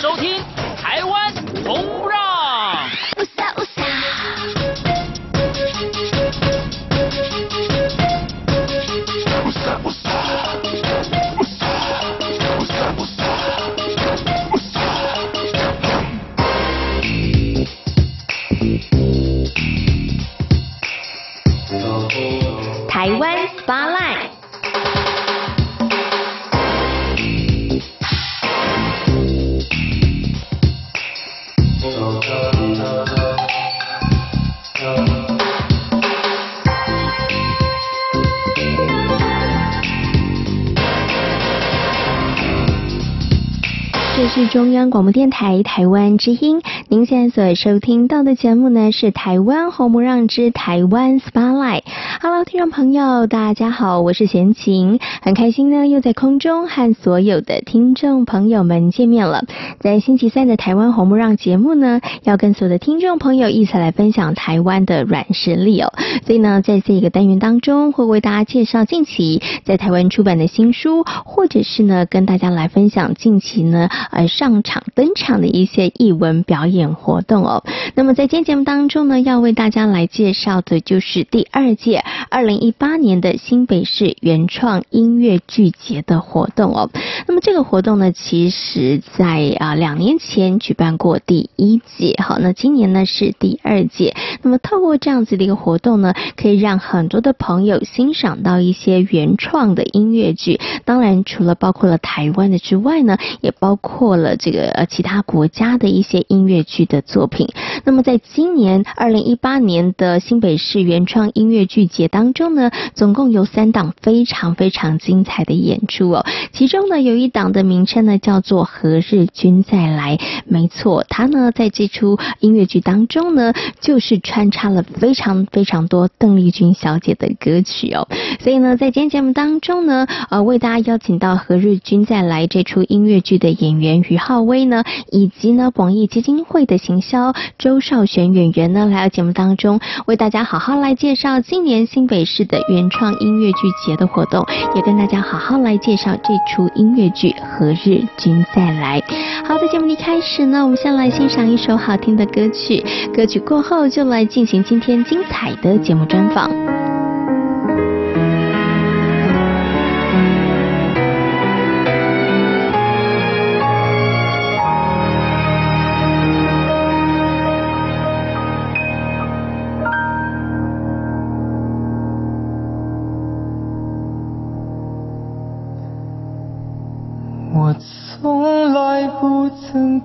收听《中央广播电台台湾之音。您现在所收听到的节目呢，是台湾红不让之台湾 Spotlight。Hello，听众朋友，大家好，我是贤琴，很开心呢，又在空中和所有的听众朋友们见面了。在星期三的台湾红不让节目呢，要跟所有的听众朋友一起来分享台湾的软实力哦。所以呢，在这个单元当中，会为大家介绍近期在台湾出版的新书，或者是呢，跟大家来分享近期呢，呃，上场登场的一些艺文表演。活动哦，那么在今天节目当中呢，要为大家来介绍的就是第二届二零一八年的新北市原创音音乐剧节的活动哦。那么这个活动呢，其实在啊两年前举办过第一届，好，那今年呢是第二届。那么透过这样子的一个活动呢，可以让很多的朋友欣赏到一些原创的音乐剧。当然，除了包括了台湾的之外呢，也包括了这个呃其他国家的一些音乐。剧的作品。那么，在今年二零一八年的新北市原创音乐剧节当中呢，总共有三档非常非常精彩的演出哦。其中呢，有一档的名称呢叫做《何日君再来》。没错，他呢在这出音乐剧当中呢，就是穿插了非常非常多邓丽君小姐的歌曲哦。所以呢，在今天节目当中呢，呃，为大家邀请到《何日君再来》这出音乐剧的演员于浩威呢，以及呢广义基金会的行销周少璇演员呢，来到节目当中，为大家好好来介绍今年新北市的原创音乐剧节的活动，也跟跟大家好好来介绍这出音乐剧《何日君再来》。好，的节目一开始呢，我们先来欣赏一首好听的歌曲，歌曲过后就来进行今天精彩的节目专访。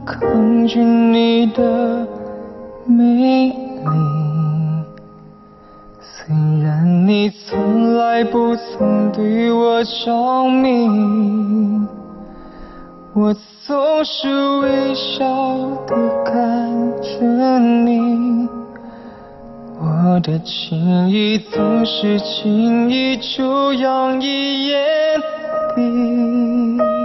抗拒你的美丽，虽然你从来不曾对我着迷，我总是微笑的看着你，我的情意总是轻易就洋溢眼底。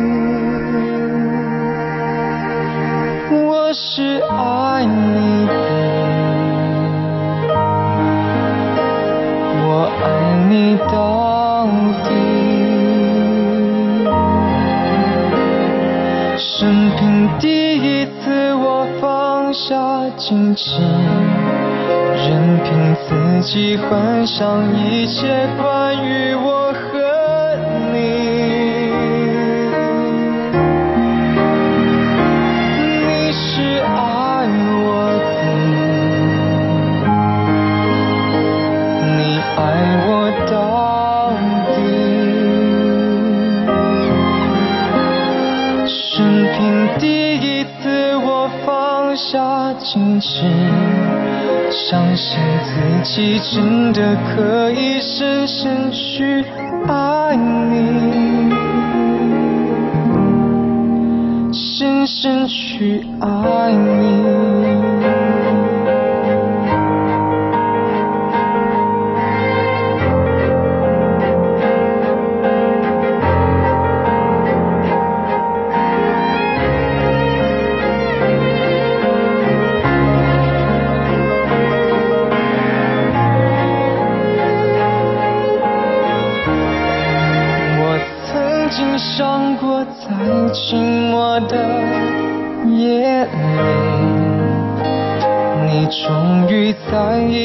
是爱你的，我爱你到底。生平第一次，我放下矜持，任凭自己幻想一切关于我坚持，相信自己真的可以深深去爱你，深深去爱你。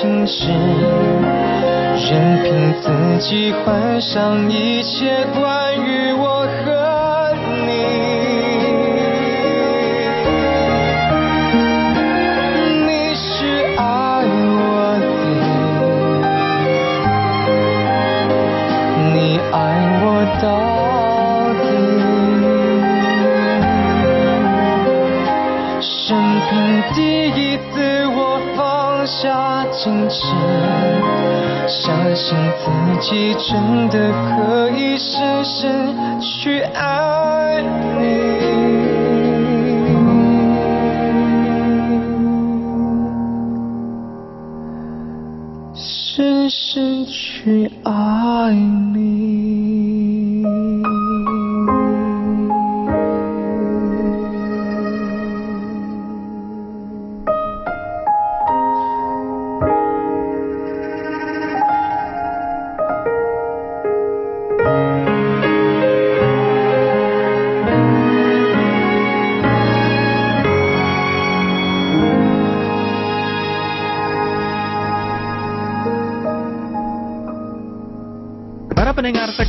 心事。任凭自己幻想一切关于下坚持。相信自己真的可以深深去爱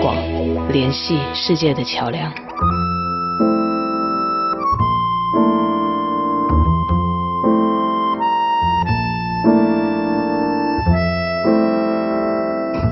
广，联系世界的桥梁。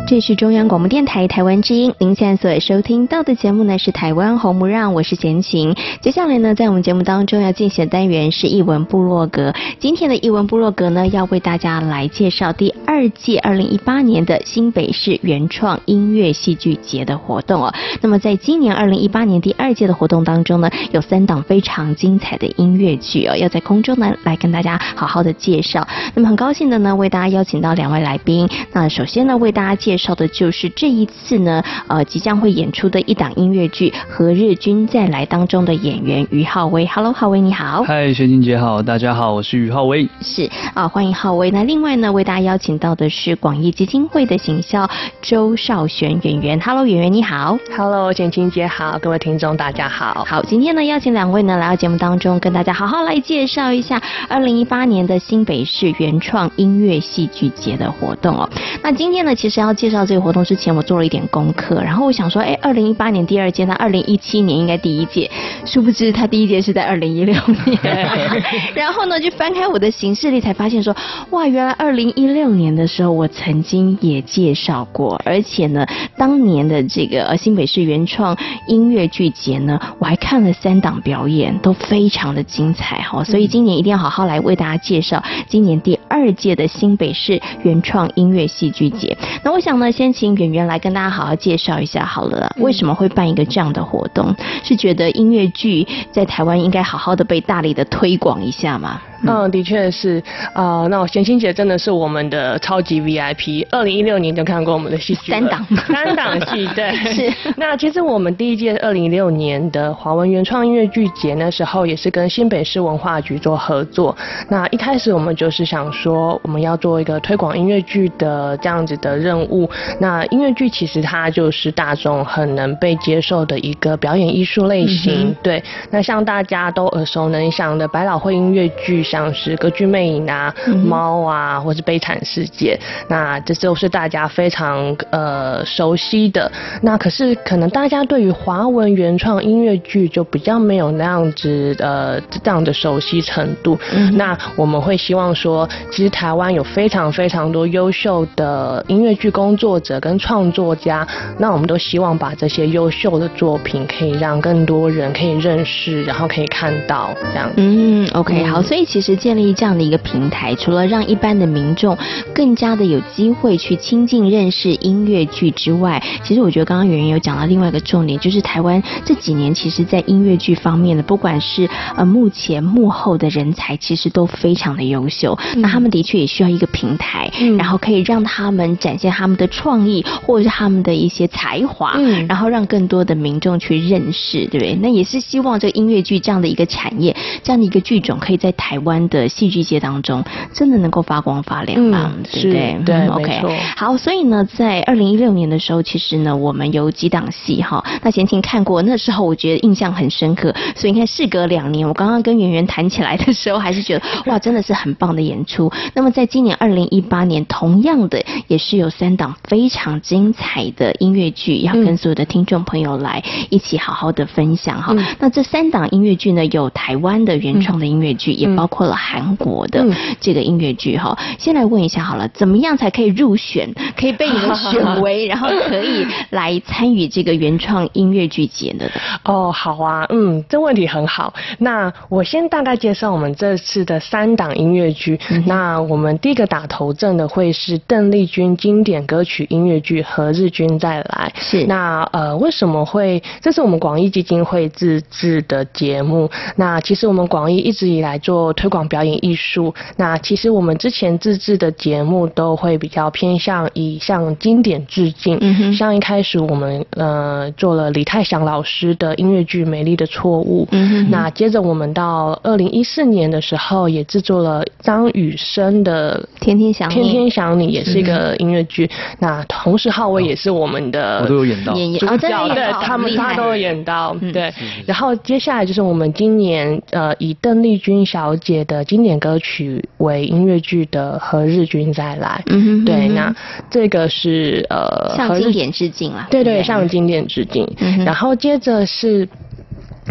这是中央广播电台台湾之音，您现在所收听到的节目呢是台湾红不让，我是贤琴。接下来呢，在我们节目当中要进行的单元是译文部落格。今天的译文部落格呢，要为大家来介绍第二届二零一八年的新北市原创音乐戏剧节的活动哦。那么在今年二零一八年第二届的活动当中呢，有三档非常精彩的音乐剧哦，要在空中呢来跟大家好好的介绍。那么很高兴的呢，为大家邀请到两位来宾。那首先呢，为大家介绍。的就是这一次呢，呃，即将会演出的一档音乐剧《何日君再来》当中的演员于浩威。Hello，浩威你好。嗨，学静姐好，大家好，我是于浩威。是啊，欢迎浩威。那另外呢，为大家邀请到的是广义基金会的行销周少璇演员。Hello，演员你好。Hello，简青姐好，各位听众大家好。好，今天呢，邀请两位呢来到节目当中，跟大家好好来介绍一下二零一八年的新北市原创音乐戏剧节的活动哦。那今天呢，其实要介绍。这个活动之前，我做了一点功课，然后我想说，哎，二零一八年第二届，那二零一七年应该第一届，殊不知他第一届是在二零一六年，然后呢，就翻开我的行事历才发现说，哇，原来二零一六年的时候我曾经也介绍过，而且呢，当年的这个呃新北市原创音乐剧节呢，我还看了三档表演，都非常的精彩哈，所以今年一定要好好来为大家介绍今年第二届的新北市原创音乐戏剧节。那我想呢，先请圆圆来跟大家好好介绍一下好了，为什么会办一个这样的活动？是觉得音乐剧在台湾应该好好的被大力的推广一下吗？嗯，的确是啊、呃。那我贤心姐真的是我们的超级 VIP，二零一六年就看过我们的戏剧三档三档戏，对。是。那其实我们第一届二零一六年的华文原创音乐剧节那时候也是跟新北市文化局做合作。那一开始我们就是想说，我们要做一个推广音乐剧的这样子的任务。那音乐剧其实它就是大众很能被接受的一个表演艺术类型，嗯、对。那像大家都耳熟能详的百老汇音乐剧。像是歌剧魅影啊、猫啊，或是悲惨世界，那这都是大家非常呃熟悉的。那可是可能大家对于华文原创音乐剧就比较没有那样子呃这样的熟悉程度。嗯、那我们会希望说，其实台湾有非常非常多优秀的音乐剧工作者跟创作家，那我们都希望把这些优秀的作品可以让更多人可以认识，然后可以看到这样。嗯，OK，好，所以其实。是建立这样的一个平台，除了让一般的民众更加的有机会去亲近认识音乐剧之外，其实我觉得刚刚圆圆有讲到另外一个重点，就是台湾这几年其实在音乐剧方面的，不管是呃幕前幕后的人才，其实都非常的优秀。嗯、那他们的确也需要一个平台，嗯、然后可以让他们展现他们的创意或者是他们的一些才华，嗯、然后让更多的民众去认识，对不对？那也是希望这个音乐剧这样的一个产业，这样的一个剧种可以在台湾。的戏剧界当中，真的能够发光发亮吗？嗯、对不对？对、嗯、，OK。好，所以呢，在二零一六年的时候，其实呢，我们有几档戏哈。那贤婷看过，那时候我觉得印象很深刻。所以你看，事隔两年，我刚刚跟圆圆谈起来的时候，还是觉得 哇，真的是很棒的演出。那么，在今年二零一八年，同样的也是有三档非常精彩的音乐剧，要跟所有的听众朋友来一起好好的分享哈。嗯、那这三档音乐剧呢，有台湾的原创的音乐剧，嗯、也包括。了韩国的这个音乐剧哈，嗯、先来问一下好了，怎么样才可以入选，可以被你们选为，然后可以来参与这个原创音乐剧节的？哦，好啊，嗯，这问题很好。那我先大概介绍我们这次的三档音乐剧。嗯、那我们第一个打头阵的会是邓丽君经典歌曲音乐剧《何日君再来》。是。那呃，为什么会？这是我们广义基金会自制的节目。那其实我们广义一直以来做推广表演艺术，那其实我们之前自制的节目都会比较偏向以向经典致敬，嗯、哼。像一开始我们呃做了李泰祥老师的音乐剧《美丽的错误》，嗯、哼那接着我们到二零一四年的时候也制作了张雨生的《天天想你》，天天想你也是一个音乐剧，嗯、那同时浩威也是我们的，我都有演到，演主角对，他们他都有演到，对，然后接下来就是我们今年呃以邓丽君小姐。的经典歌曲为音乐剧的《何日君再来》，嗯哼嗯哼，对，那这个是呃向经典致敬啊，对对，向经典致敬。嗯、然后接着是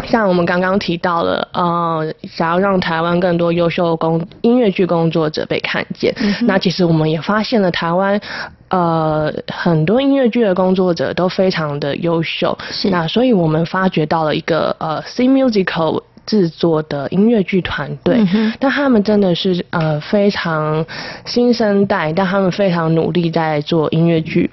像我们刚刚提到了，呃，想要让台湾更多优秀工音乐剧工作者被看见。嗯、那其实我们也发现了台湾呃很多音乐剧的工作者都非常的优秀，是那所以我们发掘到了一个呃 C Musical。制作的音乐剧团队，嗯、但他们真的是呃非常新生代，但他们非常努力在做音乐剧，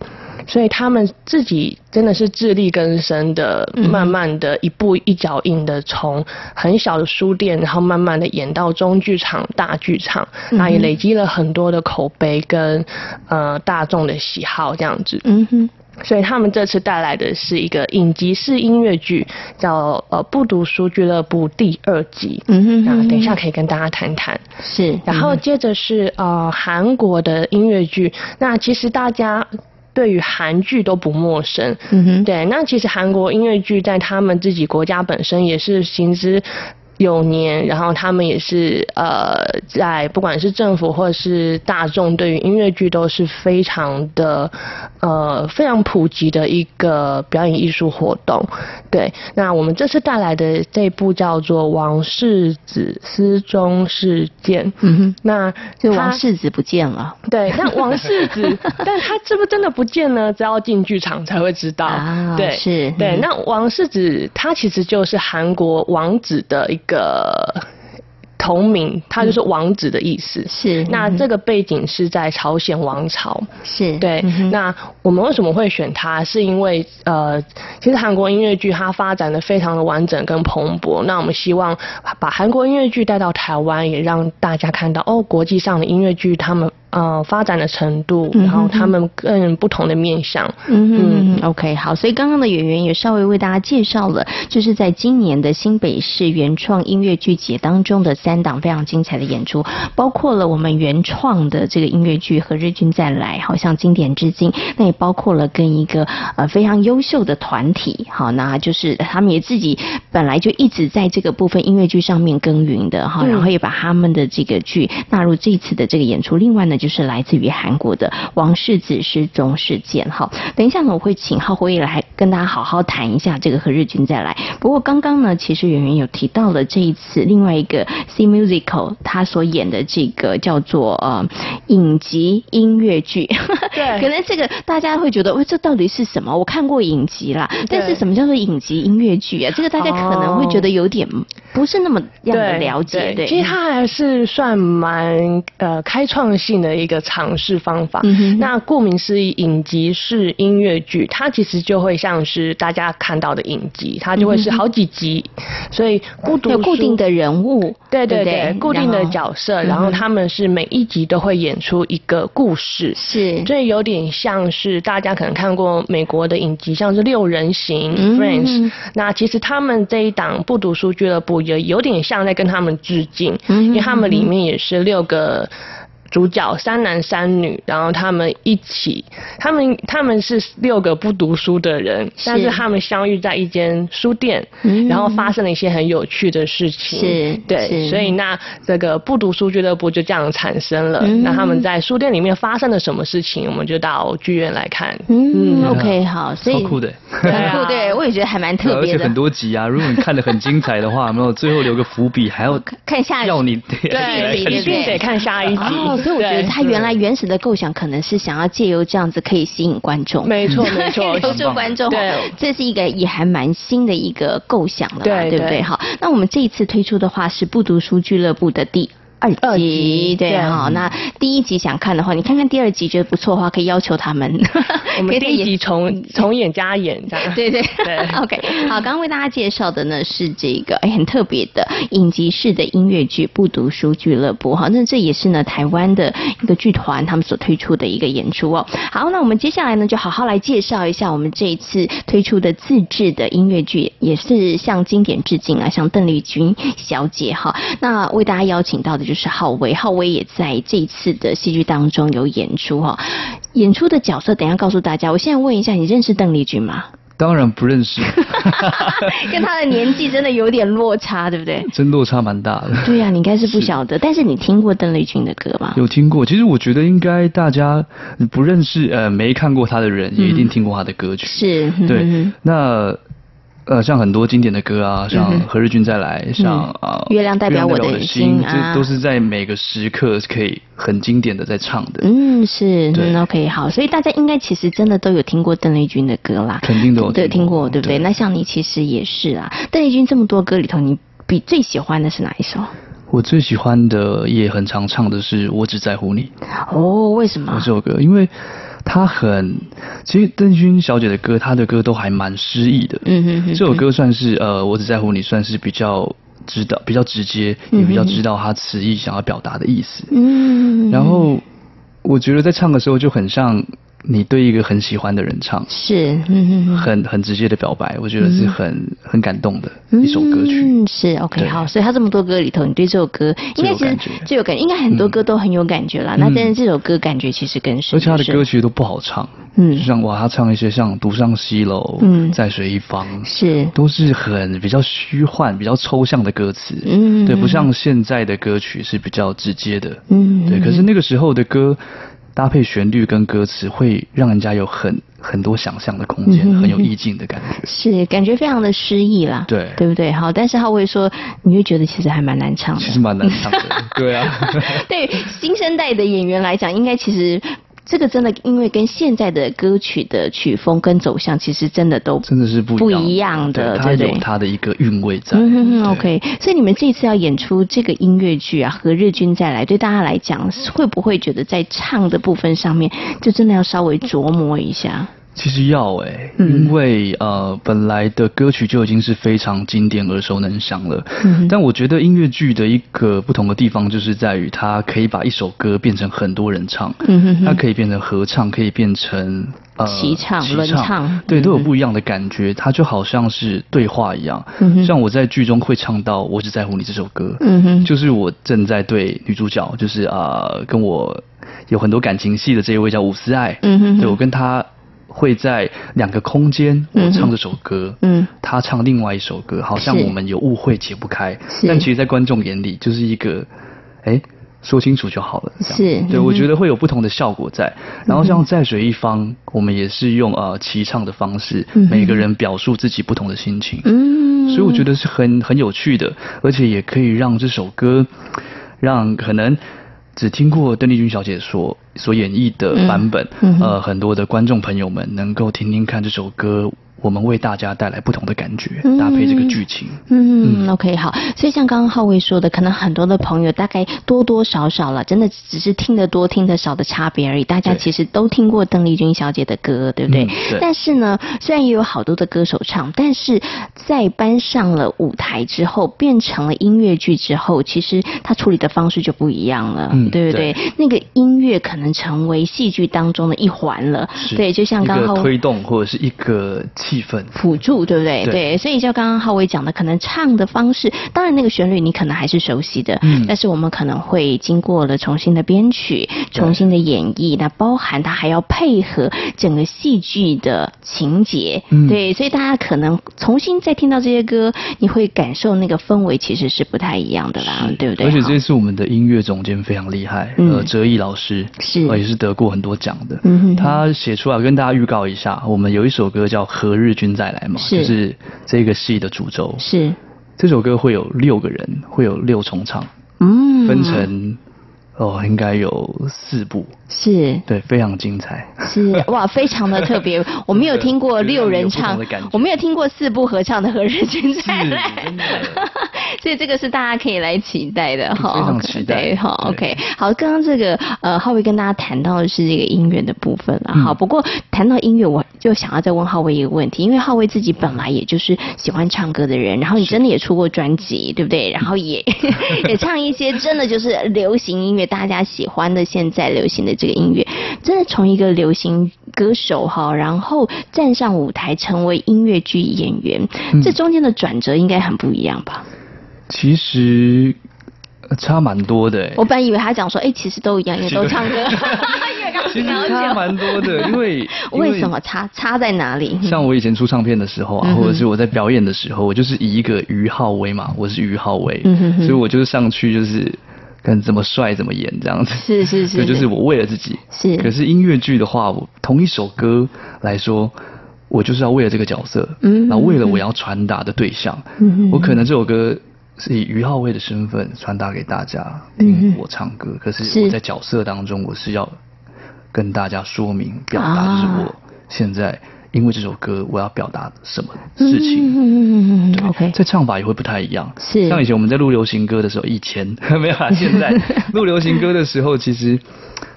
所以他们自己真的是自力更生的，慢慢的一步一脚印的从很小的书店，然后慢慢的演到中剧场、大剧场，那、嗯、也累积了很多的口碑跟呃大众的喜好这样子。嗯哼。所以他们这次带来的是一个影集式音乐剧，叫呃不读书俱乐部第二集。嗯哼，那等一下可以跟大家谈谈。是，然后接着是呃韩国的音乐剧，那其实大家对于韩剧都不陌生。嗯哼，对，那其实韩国音乐剧在他们自己国家本身也是行之。有年，然后他们也是呃，在不管是政府或者是大众，对于音乐剧都是非常的呃非常普及的一个表演艺术活动。对，那我们这次带来的这部叫做《王世子失踪事件》。嗯哼，那就王世子不见了。对，那王世子，但他是不是真的不见呢？只要进剧场才会知道。啊，对，是，对。那王世子他其实就是韩国王子的一个。同名，它就是王子的意思。是，那这个背景是在朝鲜王朝。是，对。那我们为什么会选它？是因为呃，其实韩国音乐剧它发展的非常的完整跟蓬勃。那我们希望把韩国音乐剧带到台湾，也让大家看到哦，国际上的音乐剧他们。呃，发展的程度，然后他们更不同的面向。嗯嗯，嗯，OK，好，所以刚刚的演员也稍微为大家介绍了，就是在今年的新北市原创音乐剧节当中的三档非常精彩的演出，包括了我们原创的这个音乐剧《和日军再来》，好像经典至今，那也包括了跟一个呃非常优秀的团体，好，那就是他们也自己本来就一直在这个部分音乐剧上面耕耘的哈，然后也把他们的这个剧纳入这次的这个演出。另外呢，就是来自于韩国的王世子失踪事件。哈，等一下呢，我会请浩辉来跟大家好好谈一下这个何日君再来。不过刚刚呢，其实圆圆有提到了这一次另外一个 C Musical 他所演的这个叫做呃影集音乐剧。对，可能这个大家会觉得，喂，这到底是什么？我看过影集啦，但是什么叫做影集音乐剧啊？这个大家可能会觉得有点不是那么样的了解。对，对，其实它还是算蛮呃开创性的。一个尝试方法，嗯、那顾名思义，影集是音乐剧，它其实就会像是大家看到的影集，它就会是好几集，嗯、所以孤独有固定的人物，对对对，对固定的角色，然后，然后他们是每一集都会演出一个故事，是，所以有点像是大家可能看过美国的影集，像是六人行、嗯、Friends，那其实他们这一档不读书俱乐部也有点像在跟他们致敬，嗯、因为他们里面也是六个。主角三男三女，然后他们一起，他们他们是六个不读书的人，是但是他们相遇在一间书店，嗯、然后发生了一些很有趣的事情。是，对，是所以那这个不读书俱乐部就这样产生了。嗯、那他们在书店里面发生了什么事情，我们就到剧院来看。嗯，嗯，OK，好，所以超酷的，很酷，对，我也觉得还蛮特别的。而且很多集啊，如果你看得很精彩的话，没有最后留个伏笔，还要看下要你对，一定得看下一集。哦所以我觉得他原来原始的构想可能是想要借由这样子可以吸引观众，没错 没错，留住观众。对，这是一个也还蛮新的一个构想了，对对不对？好，那我们这一次推出的话是不读书俱乐部的第二集，对哈。那第一集想看的话，你看看第二集觉得不错的话，可以要求他们，我们第一集重重演加演这样。对对对，OK。好，刚刚为大家介绍的呢是这个哎很特别的影集式的音乐剧《不读书俱乐部》哈，那这也是呢台湾的一个剧团他们所推出的一个演出哦。好，那我们接下来呢就好好来介绍一下我们这一次推出的自制的音乐剧，也是向经典致敬啊，向邓丽君小姐哈。那为大家邀请到的。就是浩威，浩威也在这一次的戏剧当中有演出哈。演出的角色，等一下告诉大家。我现在问一下，你认识邓丽君吗？当然不认识，跟他的年纪真的有点落差，对不对？真落差蛮大的。对呀、啊，你应该是不晓得，是但是你听过邓丽君的歌吗？有听过。其实我觉得应该大家不认识呃没看过他的人，也一定听过他的歌曲。是，对。嗯、那。呃，像很多经典的歌啊，像《何日君再来》，像啊，月亮代表我的心，这都是在每个时刻可以很经典的在唱的。嗯，是，嗯，OK，好，所以大家应该其实真的都有听过邓丽君的歌啦，肯定都有对听过，对不对？那像你其实也是啊，邓丽君这么多歌里头，你比最喜欢的是哪一首？我最喜欢的也很常唱的是《我只在乎你》。哦，为什么？这首歌，因为。他很，其实邓丽君小姐的歌，她的歌都还蛮诗意的。嗯哼，哼。这首歌算是呃，我只在乎你，算是比较知道、比较直接，也比较知道她词意想要表达的意思。嗯。然后我觉得在唱的时候就很像你对一个很喜欢的人唱，是，嗯嗯很很直接的表白，我觉得是很、嗯、很感动的一首歌曲。嗯，是 OK 好，所以他这么多歌里头，你对这首歌应该其实最有感觉，应该很多歌都很有感觉啦。嗯、那但是这首歌感觉其实更深，而且他的歌其实都不好唱，嗯，就像哇，他唱一些像独上西楼，嗯，在水一方，是，都是很比较虚幻、比较抽象的歌词，嗯，对，不像现在的歌曲是比较直接的，嗯，对。可是那个时候的歌。搭配旋律跟歌词，会让人家有很很多想象的空间，嗯、很有意境的感觉。是，感觉非常的诗意啦。对，对不对？好，但是他会说，你会觉得其实还蛮难唱的。其实蛮难唱的。对啊。对新生代的演员来讲，应该其实。这个真的，因为跟现在的歌曲的曲风跟走向，其实真的都真的是不不一样的，对，它有它的一个韵味在。嗯 OK，所以你们这次要演出这个音乐剧啊，《何日君再来》，对大家来讲，会不会觉得在唱的部分上面，就真的要稍微琢磨一下？其实要哎、欸，因为呃，本来的歌曲就已经是非常经典、耳熟能详了。嗯，但我觉得音乐剧的一个不同的地方，就是在于它可以把一首歌变成很多人唱。嗯哼，它可以变成合唱，可以变成呃齐唱、轮唱，对，都有不一样的感觉。它就好像是对话一样。像我在剧中会唱到《我只在乎你》这首歌，嗯哼，就是我正在对女主角，就是啊、呃，跟我有很多感情戏的这一位叫伍思爱。嗯哼，对我跟她。会在两个空间，我唱这首歌，嗯，他唱另外一首歌，好像我们有误会解不开，但其实，在观众眼里就是一个，哎，说清楚就好了，这样，是，对，我觉得会有不同的效果在。然后像在水一方，我们也是用呃齐唱的方式，每个人表述自己不同的心情，嗯，所以我觉得是很很有趣的，而且也可以让这首歌，让可能。只听过邓丽君小姐所所演绎的版本，嗯嗯、呃，很多的观众朋友们能够听听看这首歌。我们为大家带来不同的感觉，搭配这个剧情。嗯，嗯，OK，好。所以像刚刚浩威说的，可能很多的朋友大概多多少少了，真的只是听得多听得少的差别而已。大家其实都听过邓丽君小姐的歌，对不对？嗯、对。但是呢，虽然也有好多的歌手唱，但是在搬上了舞台之后，变成了音乐剧之后，其实他处理的方式就不一样了，嗯、对不对？对，那个音乐可能成为戏剧当中的一环了。对，就像刚刚推动或者是一个。气氛辅助，对不对？对，对，所以就刚刚浩威讲的，可能唱的方式，当然那个旋律你可能还是熟悉的，嗯，但是我们可能会经过了重新的编曲、重新的演绎，那包含它还要配合整个戏剧的情节，嗯，对，所以大家可能重新再听到这些歌，你会感受那个氛围其实是不太一样的啦，对不对？而且这次我们的音乐总监非常厉害，嗯、呃，哲毅老师是，也是得过很多奖的，嗯哼。哼，他写出来跟大家预告一下，我们有一首歌叫《何日君再来》嘛，是。就是这个戏的主轴。是。这首歌会有六个人，会有六重唱，嗯，分成哦，应该有四部。是。对，非常精彩。是。哇，非常的特别。我没有听过六人唱，我没有听过四部合唱的《何日君再来》，所以这个是大家可以来期待的哈。非常期待哈。OK，好，刚刚这个呃，浩威跟大家谈到的是这个音乐的部分了。好，不过谈到音乐，我就想要再问浩威一个问题，因为浩威自己本来也就是喜欢唱歌的人，然后你真的也出过专辑，对不对？然后也 也唱一些真的就是流行音乐，大家喜欢的现在流行的。这个音乐真的从一个流行歌手哈，然后站上舞台成为音乐剧演员，嗯、这中间的转折应该很不一样吧？其实差蛮多的。我本来以为他讲说，哎，其实都一样，因为都唱歌。其实差蛮多的，因为 为什么差差在哪里？像我以前出唱片的时候啊，嗯、或者是我在表演的时候，我就是以一个于浩威嘛，我是于浩威，嗯、哼哼所以我就是上去就是。跟怎么帅怎么演这样子，是是是，这就是我为了自己。是，可是音乐剧的话，我同一首歌来说，我就是要为了这个角色，嗯，然后为了我要传达的对象，嗯，我可能这首歌是以于浩威的身份传达给大家听我唱歌，可是我在角色当中，我是要跟大家说明表达，就是我现在。因为这首歌，我要表达什么事情？嗯嗯嗯对 OK，在唱法也会不太一样。是，像以前我们在录流行歌的时候，以前 没有啊。现在 录流行歌的时候，其实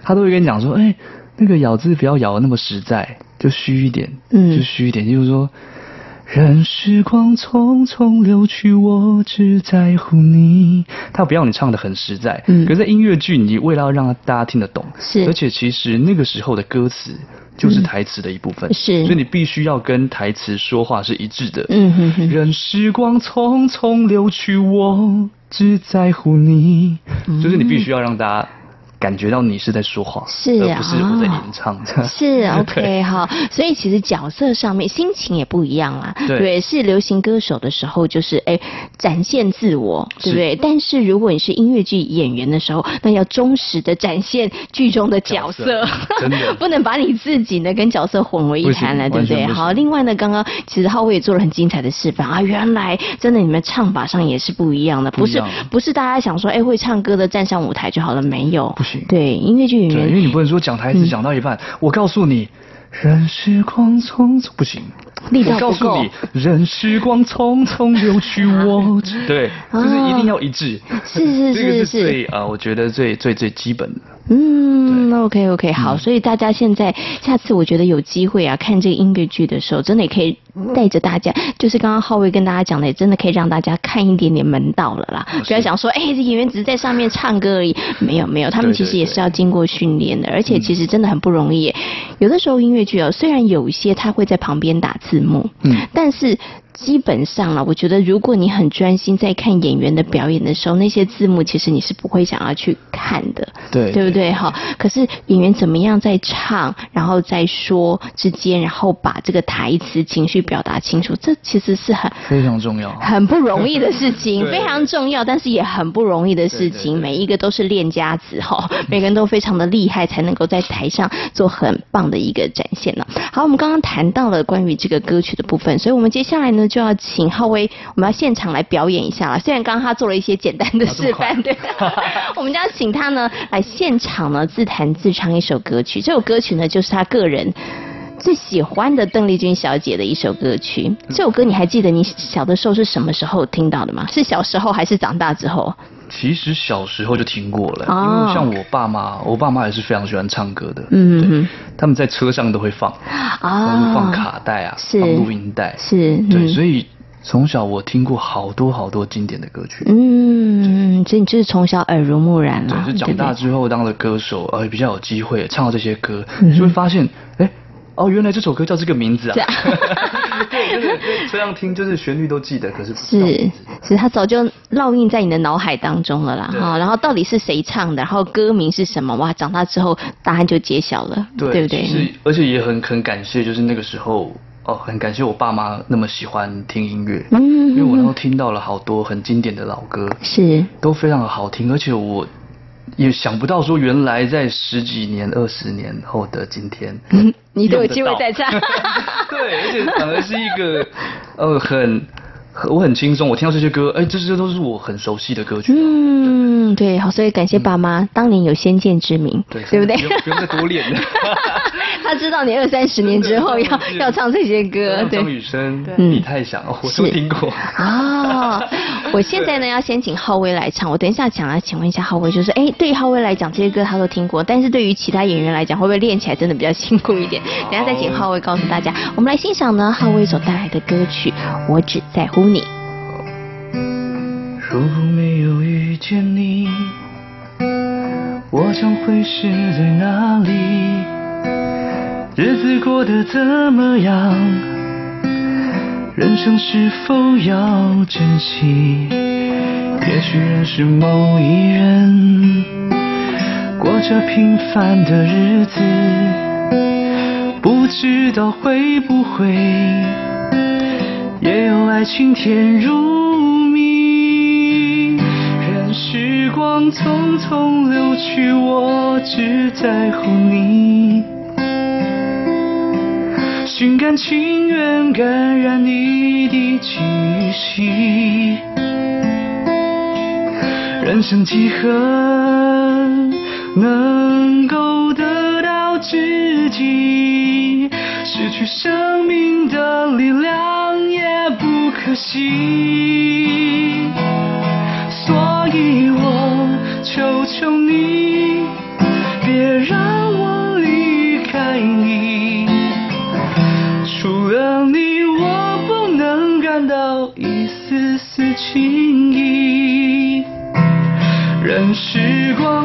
他都会跟你讲说：“哎、欸，那个咬字不要咬的那么实在，就虚一点，嗯，就虚一点。”就是说，任时光匆匆流去，我只在乎你。他不要你唱的很实在，嗯，可是在音乐剧，你为了要让大家听得懂，是，而且其实那个时候的歌词就是台词的一部分，是，所以你必须要跟台词说话是一致的，嗯哼哼。任时光匆匆流去，我只在乎你，嗯，就是你必须要让大家。感觉到你是在说话，是啊，不是我在吟唱，哦、是 OK 哈，所以其实角色上面心情也不一样啦。对，对是流行歌手的时候，就是哎展现自我，对不对？但是如果你是音乐剧演员的时候，那要忠实的展现剧中的角色，角色 真的。不能把你自己呢跟角色混为一谈了，对不对？好，另外呢，刚刚其实浩威也做了很精彩的示范啊，原来真的你们唱法上也是不一样的，不，不是不是大家想说哎会唱歌的站上舞台就好了，没有。对音乐剧演员，因。为你不能说讲台词讲到一半，嗯、我告诉你，任时光匆匆不行，力道。我告诉你，任时光匆匆流去我，我 对，就是一定要一致。是是是是，这个是最啊、呃，我觉得最最最基本的。嗯，OK OK，好，所以大家现在下次我觉得有机会啊，看这个音乐剧的时候，真的也可以带着大家，就是刚刚浩威跟大家讲的，也真的可以让大家看一点点门道了啦。不要想说，哎、欸，这演员只是在上面唱歌而已，没有没有，他们其实也是要经过训练的，而且其实真的很不容易。有的时候音乐剧哦，虽然有一些他会在旁边打字幕，嗯，但是。基本上啊，我觉得如果你很专心在看演员的表演的时候，那些字幕其实你是不会想要去看的，对，对不对？哈，可是演员怎么样在唱，然后在说之间，然后把这个台词情绪表达清楚，这其实是很非常重要、很不容易的事情，非常重要，但是也很不容易的事情。每一个都是练家子哈，每个人都非常的厉害，才能够在台上做很棒的一个展现呢。好，我们刚刚谈到了关于这个歌曲的部分，所以我们接下来呢。就要请浩威，我们要现场来表演一下了。虽然刚刚他做了一些简单的示范，对，我们就要请他呢来现场呢自弹自唱一首歌曲。这首歌曲呢就是他个人最喜欢的邓丽君小姐的一首歌曲。这首歌你还记得你小的时候是什么时候听到的吗？是小时候还是长大之后？其实小时候就听过了，因为像我爸妈，我爸妈也是非常喜欢唱歌的，嗯嗯，他们在车上都会放，啊，放卡带啊，放录音带，是，对，所以从小我听过好多好多经典的歌曲，嗯，所以你就是从小耳濡目染了，对，就长大之后当了歌手，呃，比较有机会唱到这些歌，就会发现，哎。哦，原来这首歌叫这个名字啊！对，对对这样听，就是旋律都记得，可是不是是，是它早就烙印在你的脑海当中了啦。哈，然后到底是谁唱的，然后歌名是什么？哇，长大之后答案就揭晓了，对，对不对？是，而且也很很感谢，就是那个时候哦，很感谢我爸妈那么喜欢听音乐，嗯，因为我都听到了好多很经典的老歌，是，都非常的好听，而且我。也想不到说，原来在十几年、二十年后的今天，你都有机会再唱。对，而且反而是一个呃很。我很轻松，我听到这些歌，哎，这些都是我很熟悉的歌曲。嗯，对，好，所以感谢爸妈当年有先见之明，对，对不对？不用再多练了。他知道你二三十年之后要要唱这些歌，对。张雨生，你太想，我都听过。啊，我现在呢要先请浩威来唱，我等一下想来请问一下浩威，就是哎，对于浩威来讲这些歌他都听过，但是对于其他演员来讲，会不会练起来真的比较辛苦一点？等下再请浩威告诉大家。我们来欣赏呢浩威所带来的歌曲《我只在乎》。你。如果没有遇见你，我将会是在哪里？日子过得怎么样？人生是否要珍惜？也许认识某一人，过着平凡的日子，不知道会不会。也有爱情甜如蜜，任时光匆匆流去，我只在乎你。心甘情愿感染你的气息，人生几何能够得到知己？失去生命的力量也不可惜，所以我求求你，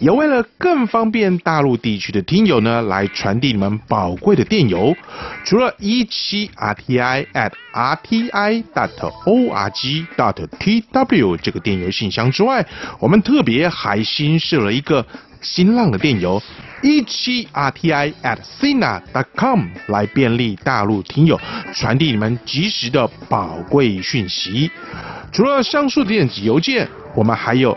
也为了更方便大陆地区的听友呢，来传递你们宝贵的电邮，除了一七 rti at rti dot org dot tw 这个电邮信箱之外，我们特别还新设了一个新浪的电邮一七 rti at sina dot com 来便利大陆听友传递你们及时的宝贵讯息。除了上述电子邮件，我们还有。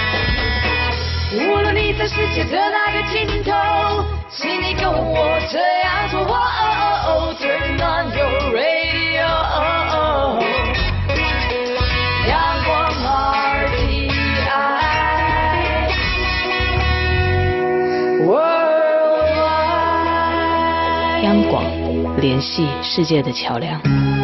无论你在世界的哪个尽头请你跟我这样做喔哦哦哦 turn on your radio 阳光而起爱阳光联系世界的桥梁。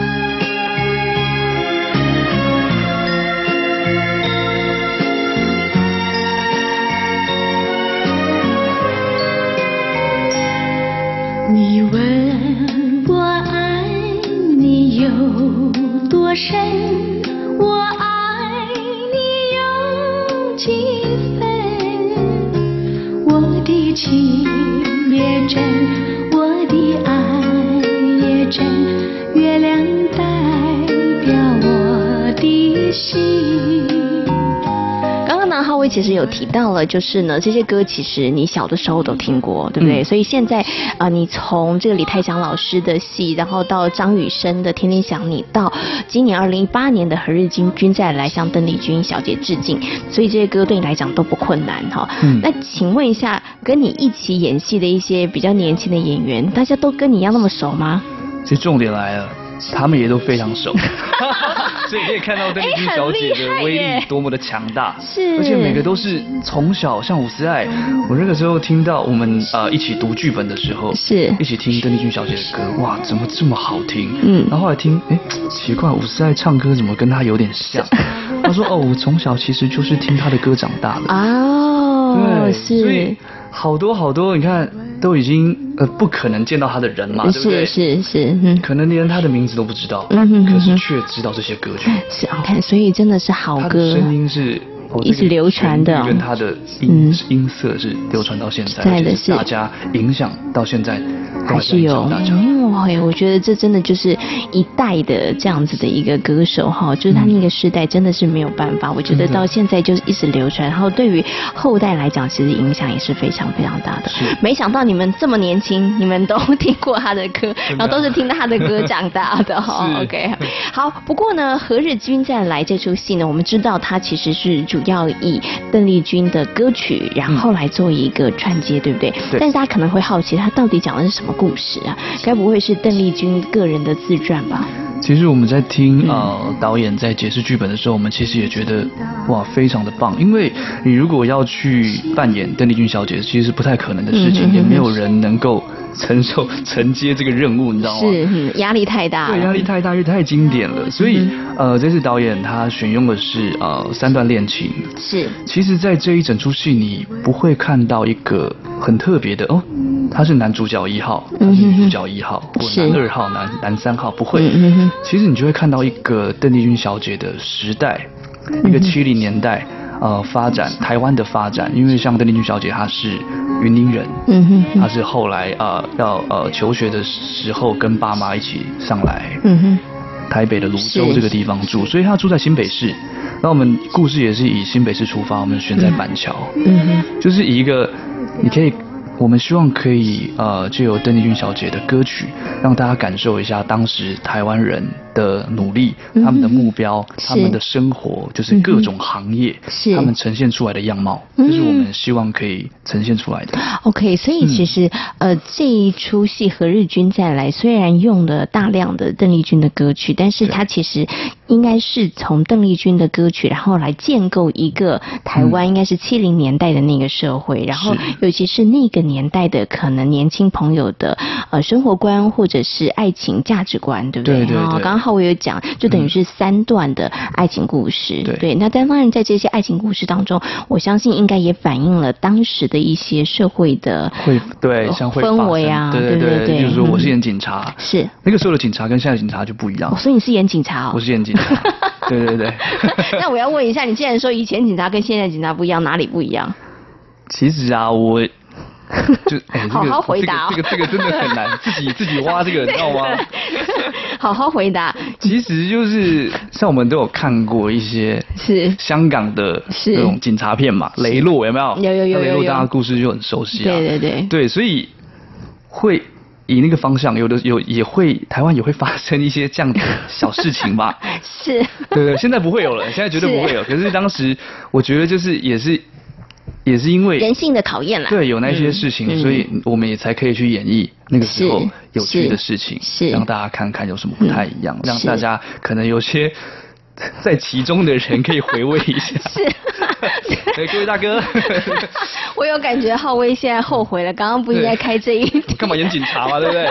有提到了，就是呢，这些歌其实你小的时候都听过，对不对？嗯、所以现在啊、呃，你从这个李泰祥老师的戏，然后到张雨生的《天天想你》，到今年二零一八年的《何日君君再来》向邓丽君小姐致敬，所以这些歌对你来讲都不困难哈。嗯。那请问一下，跟你一起演戏的一些比较年轻的演员，大家都跟你一样那么熟吗？其实重点来了。他们也都非常熟，所以可以看到邓丽君小姐的威力多么的强大，是，而且每个都是从小像伍思爱，我那个时候听到我们呃一起读剧本的时候，是，一起听邓丽君小姐的歌，哇，怎么这么好听？嗯，然后后来听，哎，奇怪，伍思爱唱歌怎么跟她有点像？她说，哦，我从小其实就是听她的歌长大的。哦，对，是，所以好多好多，你看。都已经呃不可能见到他的人嘛，对不对？是是是，嗯，可能连他的名字都不知道，嗯哼，可是却知道这些歌曲。是，啊看，所以真的是好歌。声音是一直流传的，跟他的音音色是流传到现在，在的是大家影响到现在还是有。嗯，我觉得这真的就是一代的这样子的一个歌手哈，就是他那个时代真的是没有办法。我觉得到现在就是一直流传，然后对于后代来讲，其实影响也是非常非常大的。没想到你们这么年轻，你们都 听过他的歌，然后都是听到他的歌长大的哈。OK，好。不过呢，《何日君再来》这出戏呢，我们知道它其实是主要以邓丽君的歌曲，然后来做一个串接，对不对？对。但是大家可能会好奇，它到底讲的是什么故事啊？该不会是邓丽君个人的自传吧？其实我们在听呃导演在解释剧本的时候，我们其实也觉得哇非常的棒，因为你如果要去扮演邓丽君小姐，其实是不太可能的事情，也没有人能够承受 承接这个任务，你知道吗？是，压力太大。对，压力太大，因为太经典了。所以呃，这次导演他选用的是呃三段恋情。是。其实，在这一整出戏，你不会看到一个很特别的哦，他是男主角一号，他是女主角一号，或男二号、男男三号，不会。其实你就会看到一个邓丽君小姐的时代，一个七零年代呃发展台湾的发展，因为像邓丽君小姐她是云林人，嗯哼，她是后来呃要呃求学的时候跟爸妈一起上来，嗯哼，台北的芦洲这个地方住，所以她住在新北市。那我们故事也是以新北市出发，我们选在板桥，嗯哼，就是以一个你可以。我们希望可以呃，就由邓丽君小姐的歌曲，让大家感受一下当时台湾人的努力，他们的目标，他们的生活，就是各种行业，是。他们呈现出来的样貌，这是我们希望可以呈现出来的。OK，所以其实呃，这一出戏《何日君再来》虽然用了大量的邓丽君的歌曲，但是它其实应该是从邓丽君的歌曲，然后来建构一个台湾应该是七零年代的那个社会，然后尤其是那个年代的可能年轻朋友的呃生活观或者是爱情价值观，对不对？对对对。刚刚浩伟有讲，就等于是三段的爱情故事。对对。那当然，在这些爱情故事当中，我相信应该也反映了当时的一些社会的会对像会氛围啊，对对对。比如说，我是演警察，是那个时候的警察跟现在的警察就不一样。所以你是演警察哦？我是演警察。对对 对。那我要问一下，你既然说以前警察跟现在警察不一样，哪里不一样？其实啊，我。就 哎，这个好好回答，这个这个真的很难，自己自己挖这个，你知道吗？好好回答。其实就是像我们都有看过一些是香港的这种警察片嘛，雷洛有没有？有有有有。雷洛大家故事就很熟悉啊。对对对。对，所以会以那个方向，有的有也会台湾也会发生一些这样的小事情吧。是。对对，现在不会有了，现在绝对不会有。可是当时我觉得就是也是。也是因为人性的考验啦，对，有那些事情，所以我们也才可以去演绎那个时候有趣的事情，是让大家看看有什么不太一样，让大家可能有些 在其中的人可以回味一下。是，哎，各位大哥，我有感觉浩威现在后悔了，刚刚不应该开这一干嘛演警察嘛，对不对？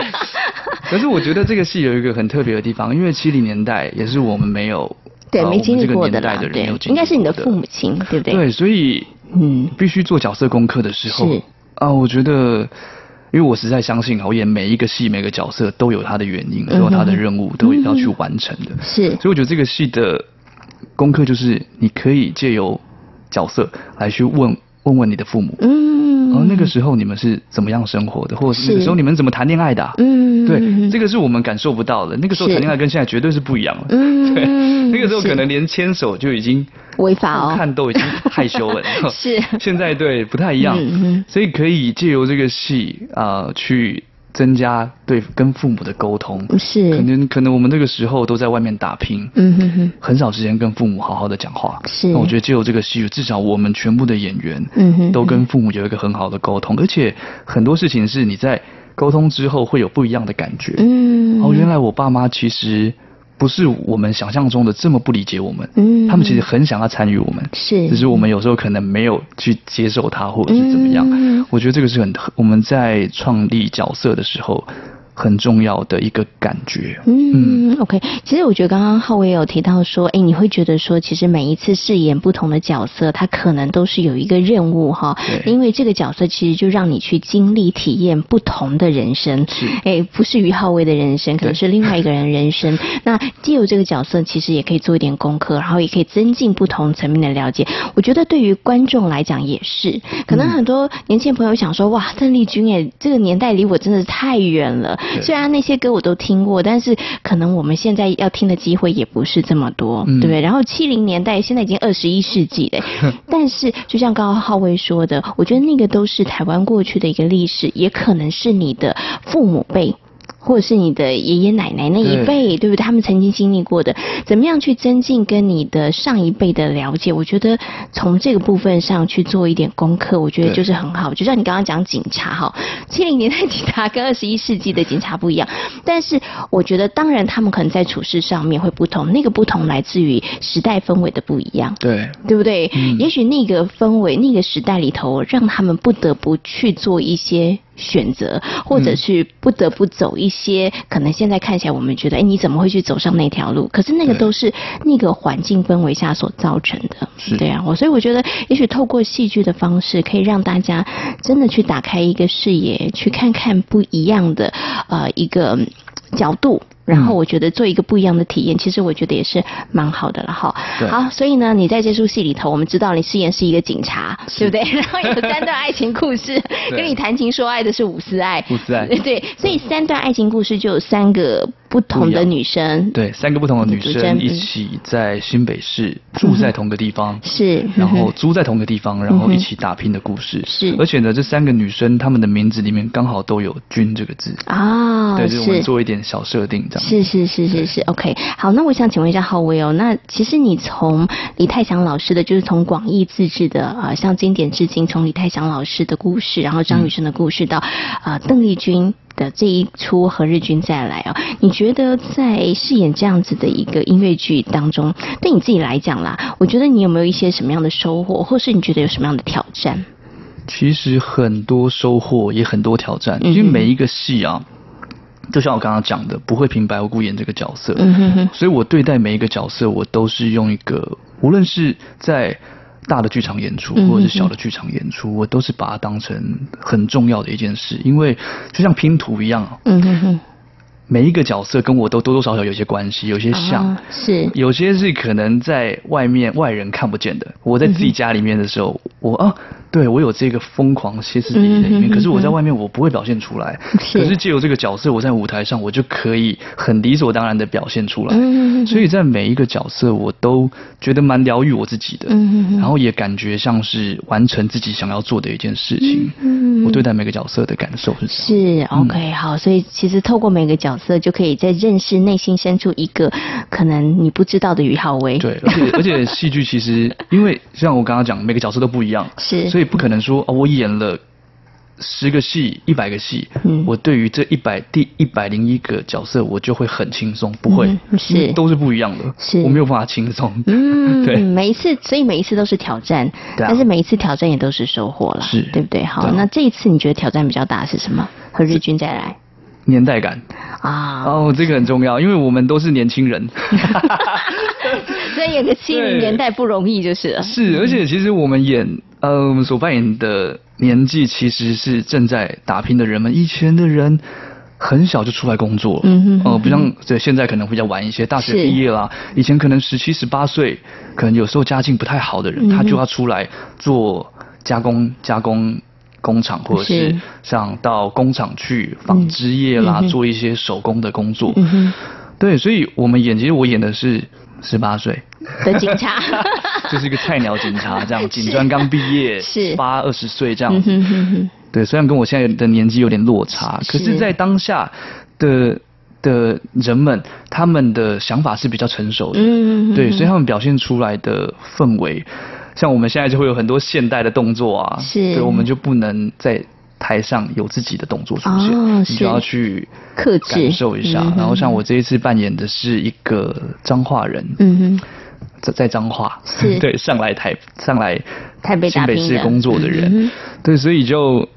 可是我觉得这个戏有一个很特别的地方，因为七零年代也是我们没有对没经历过的啦，对，应该是你的父母亲，对不对？对，所以。嗯，必须做角色功课的时候，是啊，我觉得，因为我实在相信，我演每一个戏，每个角色都有他的原因，都有他的任务，都要去完成的。是，所以我觉得这个戏的功课就是，你可以借由角色来去问问问你的父母，嗯，然后那个时候你们是怎么样生活的，或者是那个时候你们怎么谈恋爱的？嗯，对，这个是我们感受不到的。那个时候谈恋爱跟现在绝对是不一样的。嗯，对，那个时候可能连牵手就已经。违法哦，看都已经害羞了。是，现在对不太一样，嗯、所以可以借由这个戏啊、呃，去增加对跟父母的沟通。是，可能可能我们那个时候都在外面打拼，嗯哼哼，很少时间跟父母好好的讲话。是，那我觉得借由这个戏，至少我们全部的演员，嗯哼，都跟父母有一个很好的沟通，而且很多事情是你在沟通之后会有不一样的感觉。嗯，哦，原来我爸妈其实。不是我们想象中的这么不理解我们，嗯，他们其实很想要参与我们，是，只是我们有时候可能没有去接受他，或者是怎么样。嗯，我觉得这个是很我们在创立角色的时候。很重要的一个感觉。嗯，OK。其实我觉得刚刚浩威有提到说，哎，你会觉得说，其实每一次饰演不同的角色，他可能都是有一个任务哈。因为这个角色其实就让你去经历、体验不同的人生。是。哎，不是于浩威的人生，可能是另外一个人的人生。那既有这个角色，其实也可以做一点功课，然后也可以增进不同层面的了解。我觉得对于观众来讲也是。可能很多年轻朋友想说，哇，邓丽君哎，这个年代离我真的是太远了。虽然那些歌我都听过，但是可能我们现在要听的机会也不是这么多，嗯、对不对？然后七零年代现在已经二十一世纪了，但是就像刚刚浩威说的，我觉得那个都是台湾过去的一个历史，也可能是你的父母辈。或者是你的爷爷奶奶那一辈，对，对不对？他们曾经经历过的，怎么样去增进跟你的上一辈的了解？我觉得从这个部分上去做一点功课，我觉得就是很好。就像你刚刚讲警察哈，七零年代警察跟二十一世纪的警察不一样，但是我觉得当然他们可能在处事上面会不同，那个不同来自于时代氛围的不一样，对，对不对？嗯、也许那个氛围、那个时代里头，让他们不得不去做一些。选择，或者是不得不走一些，嗯、可能现在看起来我们觉得，哎，你怎么会去走上那条路？可是那个都是那个环境氛围下所造成的，是对啊。我所以我觉得，也许透过戏剧的方式，可以让大家真的去打开一个视野，去看看不一样的呃一个角度。然后我觉得做一个不一样的体验，其实我觉得也是蛮好的了哈。好，所以呢，你在这出戏里头，我们知道你饰演是一个警察，对不对？然后有三段爱情故事，跟你谈情说爱的是伍思爱。伍思爱。对，所以三段爱情故事就有三个。不同的女生，对，三个不同的女生一起在新北市住在同个地方，嗯、是，然后租在同个地方，然后一起打拼的故事，是。而且呢，这三个女生她们的名字里面刚好都有“君”这个字。啊、哦，对，就是。我们做一点小设定这样。是是是是是，OK。好，那我想请问一下浩威哦，那其实你从李泰祥老师的，就是从广义自治的啊，像经典至今，从李泰祥老师的故事，然后张雨生的故事到啊邓丽君。的这一出《何日君再来》哦，你觉得在饰演这样子的一个音乐剧当中，对你自己来讲啦，我觉得你有没有一些什么样的收获，或是你觉得有什么样的挑战？其实很多收获，也很多挑战，因为每一个戏啊，就像我刚刚讲的，不会平白无故演这个角色，嗯哼哼，所以我对待每一个角色，我都是用一个，无论是在。大的剧场演出，或者是小的剧场演出，嗯，我都是把它当成很重要的一件事，因为就像拼图一样，嗯哼哼，每一个角色跟我都多多少少有些关系，有些像，啊，是，有些是可能在外面外人看不见的，我在自己家里面的时候，嗯，我啊。对，我有这个疯狂歇斯底里的一面，可是我在外面我不会表现出来。可是借由这个角色，我在舞台上我就可以很理所当然的表现出来。所以在每一个角色，我都觉得蛮疗愈我自己的，然后也感觉像是完成自己想要做的一件事情。我对待每个角色的感受是是 OK 好，所以其实透过每个角色，就可以在认识内心深处一个可能你不知道的于浩威。对，而且而且戏剧其实因为像我刚刚讲，每个角色都不一样，是。所以不可能说哦，我演了十个戏、一百个戏，嗯，我对于这一百第一百零一个角色，我就会很轻松，不会，嗯、是。都是不一样的，是。我没有办法轻松，嗯，对，每一次，所以每一次都是挑战，但是每一次挑战也都是收获了，是。对不对？好对，那这一次你觉得挑战比较大是什么？何日君再来，年代感。啊，哦，这个很重要，因为我们都是年轻人。所以演个七零 年代不容易，就是了。是，而且其实我们演，呃，我们所扮演的年纪其实是正在打拼的人们。以前的人很小就出来工作，嗯哼，哦、呃，不像对现在可能比较晚一些，大学毕业啦。以前可能十七、十八岁，可能有时候家境不太好的人，他就要出来做加工、加工工厂，或者是像到工厂去纺织业啦，做一些手工的工作。嗯，对，所以我们演，其实我演的是。十八岁的警察，就是一个菜鸟警察，这样警专刚毕业，是。八二十岁这样子。对，虽然跟我现在的年纪有点落差，可是，在当下的的人们，他们的想法是比较成熟的。嗯，对，所以他们表现出来的氛围，像我们现在就会有很多现代的动作啊，是，所以我们就不能在台上有自己的动作出现，哦、你就要去感受一下。然后像我这一次扮演的是一个彰化人，嗯哼，在在彰化，对，上来台上来台北新北市工作的人，嗯、对，所以就。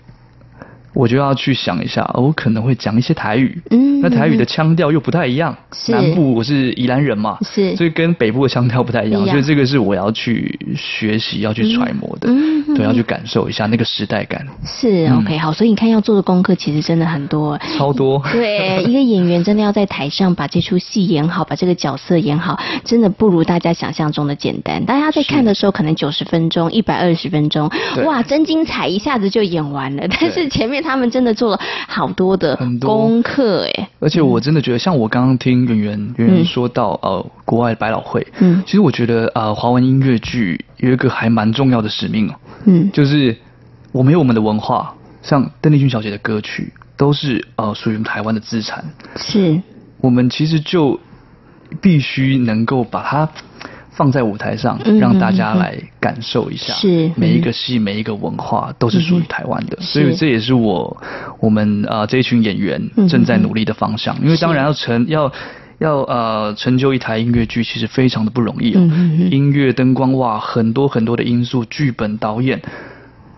我就要去想一下，我可能会讲一些台语，嗯，那台语的腔调又不太一样。是南部我是宜兰人嘛，是，所以跟北部的腔调不太一样，所以这个是我要去学习、要去揣摩的，嗯，对，要去感受一下那个时代感。是、嗯、OK 好，所以你看要做的功课其实真的很多，超多。对，一个演员真的要在台上把这出戏演好，把这个角色演好，真的不如大家想象中的简单。大家在看的时候可能九十分钟、一百二十分钟，哇，真精彩，一下子就演完了。但是前面。他们真的做了好多的功课哎，而且我真的觉得，像我刚刚听圆圆圆圆说到呃，国外百老汇，嗯，其实我觉得呃，华文音乐剧有一个还蛮重要的使命哦，嗯，就是我们有我们的文化，像邓丽君小姐的歌曲，都是呃属于台湾的资产。是，我们其实就必须能够把它放在舞台上，让大家来感受一下。是，每一个戏、每一个文化都是属于台湾的，所以这也是我我们啊、呃、这一群演员正在努力的方向。因为当然要成要。要呃成就一台音乐剧，其实非常的不容易哦。音乐、灯光哇，很多很多的因素，剧本、导演，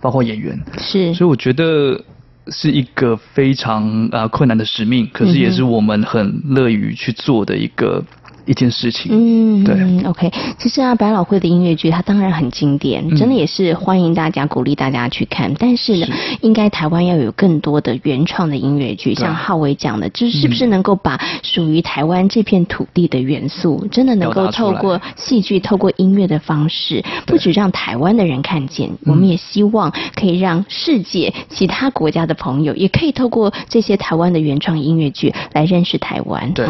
包括演员，是。所以我觉得是一个非常呃困难的使命，可是也是我们很乐于去做的一个。一件事情，嗯，对，OK。其实啊，百老汇的音乐剧它当然很经典，真的也是欢迎大家、鼓励大家去看。但是呢，应该台湾要有更多的原创的音乐剧，像浩伟讲的，就是是不是能够把属于台湾这片土地的元素，真的能够透过戏剧、透过音乐的方式，不止让台湾的人看见，我们也希望可以让世界其他国家的朋友，也可以透过这些台湾的原创音乐剧来认识台湾。对，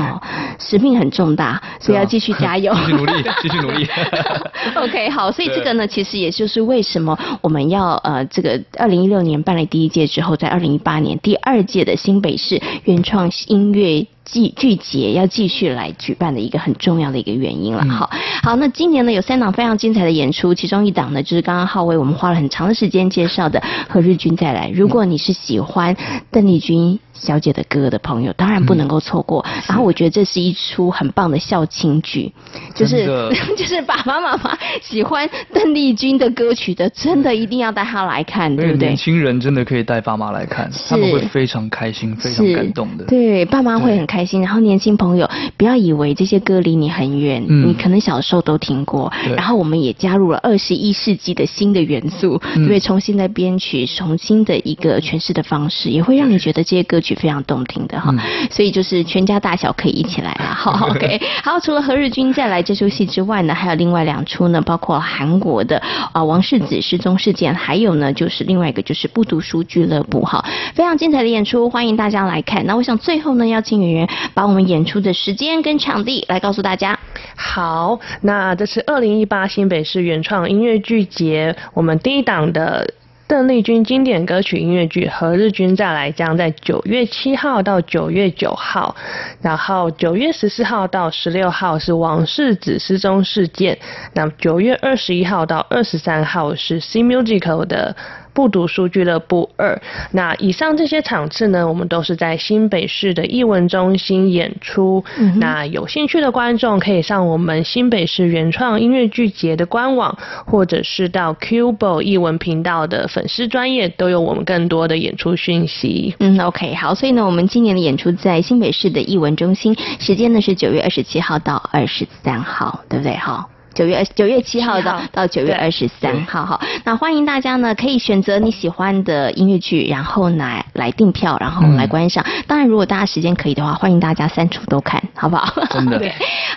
使命很重大。所以要继续加油，继续努力，继续努力。OK，好，所以这个呢，其实也就是为什么我们要呃，这个二零一六年办了第一届之后，在二零一八年第二届的新北市原创音乐。季剧节要继续来举办的一个很重要的一个原因了。好，好，那今年呢有三档非常精彩的演出，其中一档呢就是刚刚浩威我们花了很长的时间介绍的《何日君再来》。如果你是喜欢邓丽君小姐的歌的朋友，当然不能够错过。然后我觉得这是一出很棒的校庆剧，就是 就是爸爸妈妈喜欢邓丽君的歌曲的，真的一定要带他来看，对不对？年轻人真的可以带爸妈来看，他们会非常开心、非常感动的。对，爸妈会很开心。然后年轻朋友不要以为这些歌离你很远，嗯、你可能小时候都听过。然后我们也加入了二十一世纪的新的元素，嗯、对，重新的编曲，重新的一个诠释的方式，也会让你觉得这些歌曲非常动听的哈。嗯、所以就是全家大小可以一起来了。好，OK。好，除了《何日君再来》这出戏之外呢，还有另外两出呢，包括韩国的啊王世子失踪事件，还有呢就是另外一个就是不读书俱乐部哈，非常精彩的演出，欢迎大家来看。那我想最后呢，要请演员。把我们演出的时间跟场地来告诉大家。好，那这是二零一八新北市原创音乐剧节，我们第一档的邓丽君经典歌曲音乐剧《何日君再来》将在九月七号到九月九号，然后九月十四号到十六号是王世子失踪事件，那九月二十一号到二十三号是 C Musical 的。不读书俱乐部二，那以上这些场次呢，我们都是在新北市的艺文中心演出。嗯、那有兴趣的观众可以上我们新北市原创音乐剧节的官网，或者是到 Cubo 艺文频道的粉丝专页，都有我们更多的演出讯息。嗯，OK，好，所以呢，我们今年的演出在新北市的艺文中心，时间呢是九月二十七号到二十三号，对不对？哈。九月二九月七号到到九月二十三号，好，那欢迎大家呢可以选择你喜欢的音乐剧，然后来来订票，然后来观赏。嗯、当然，如果大家时间可以的话，欢迎大家三处都看，好不好？真的。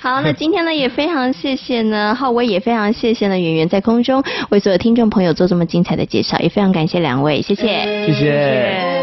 好，那今天呢也非常谢谢呢浩威，也非常谢谢呢圆圆在空中为所有听众朋友做这么精彩的介绍，也非常感谢两位，谢谢，谢谢。谢谢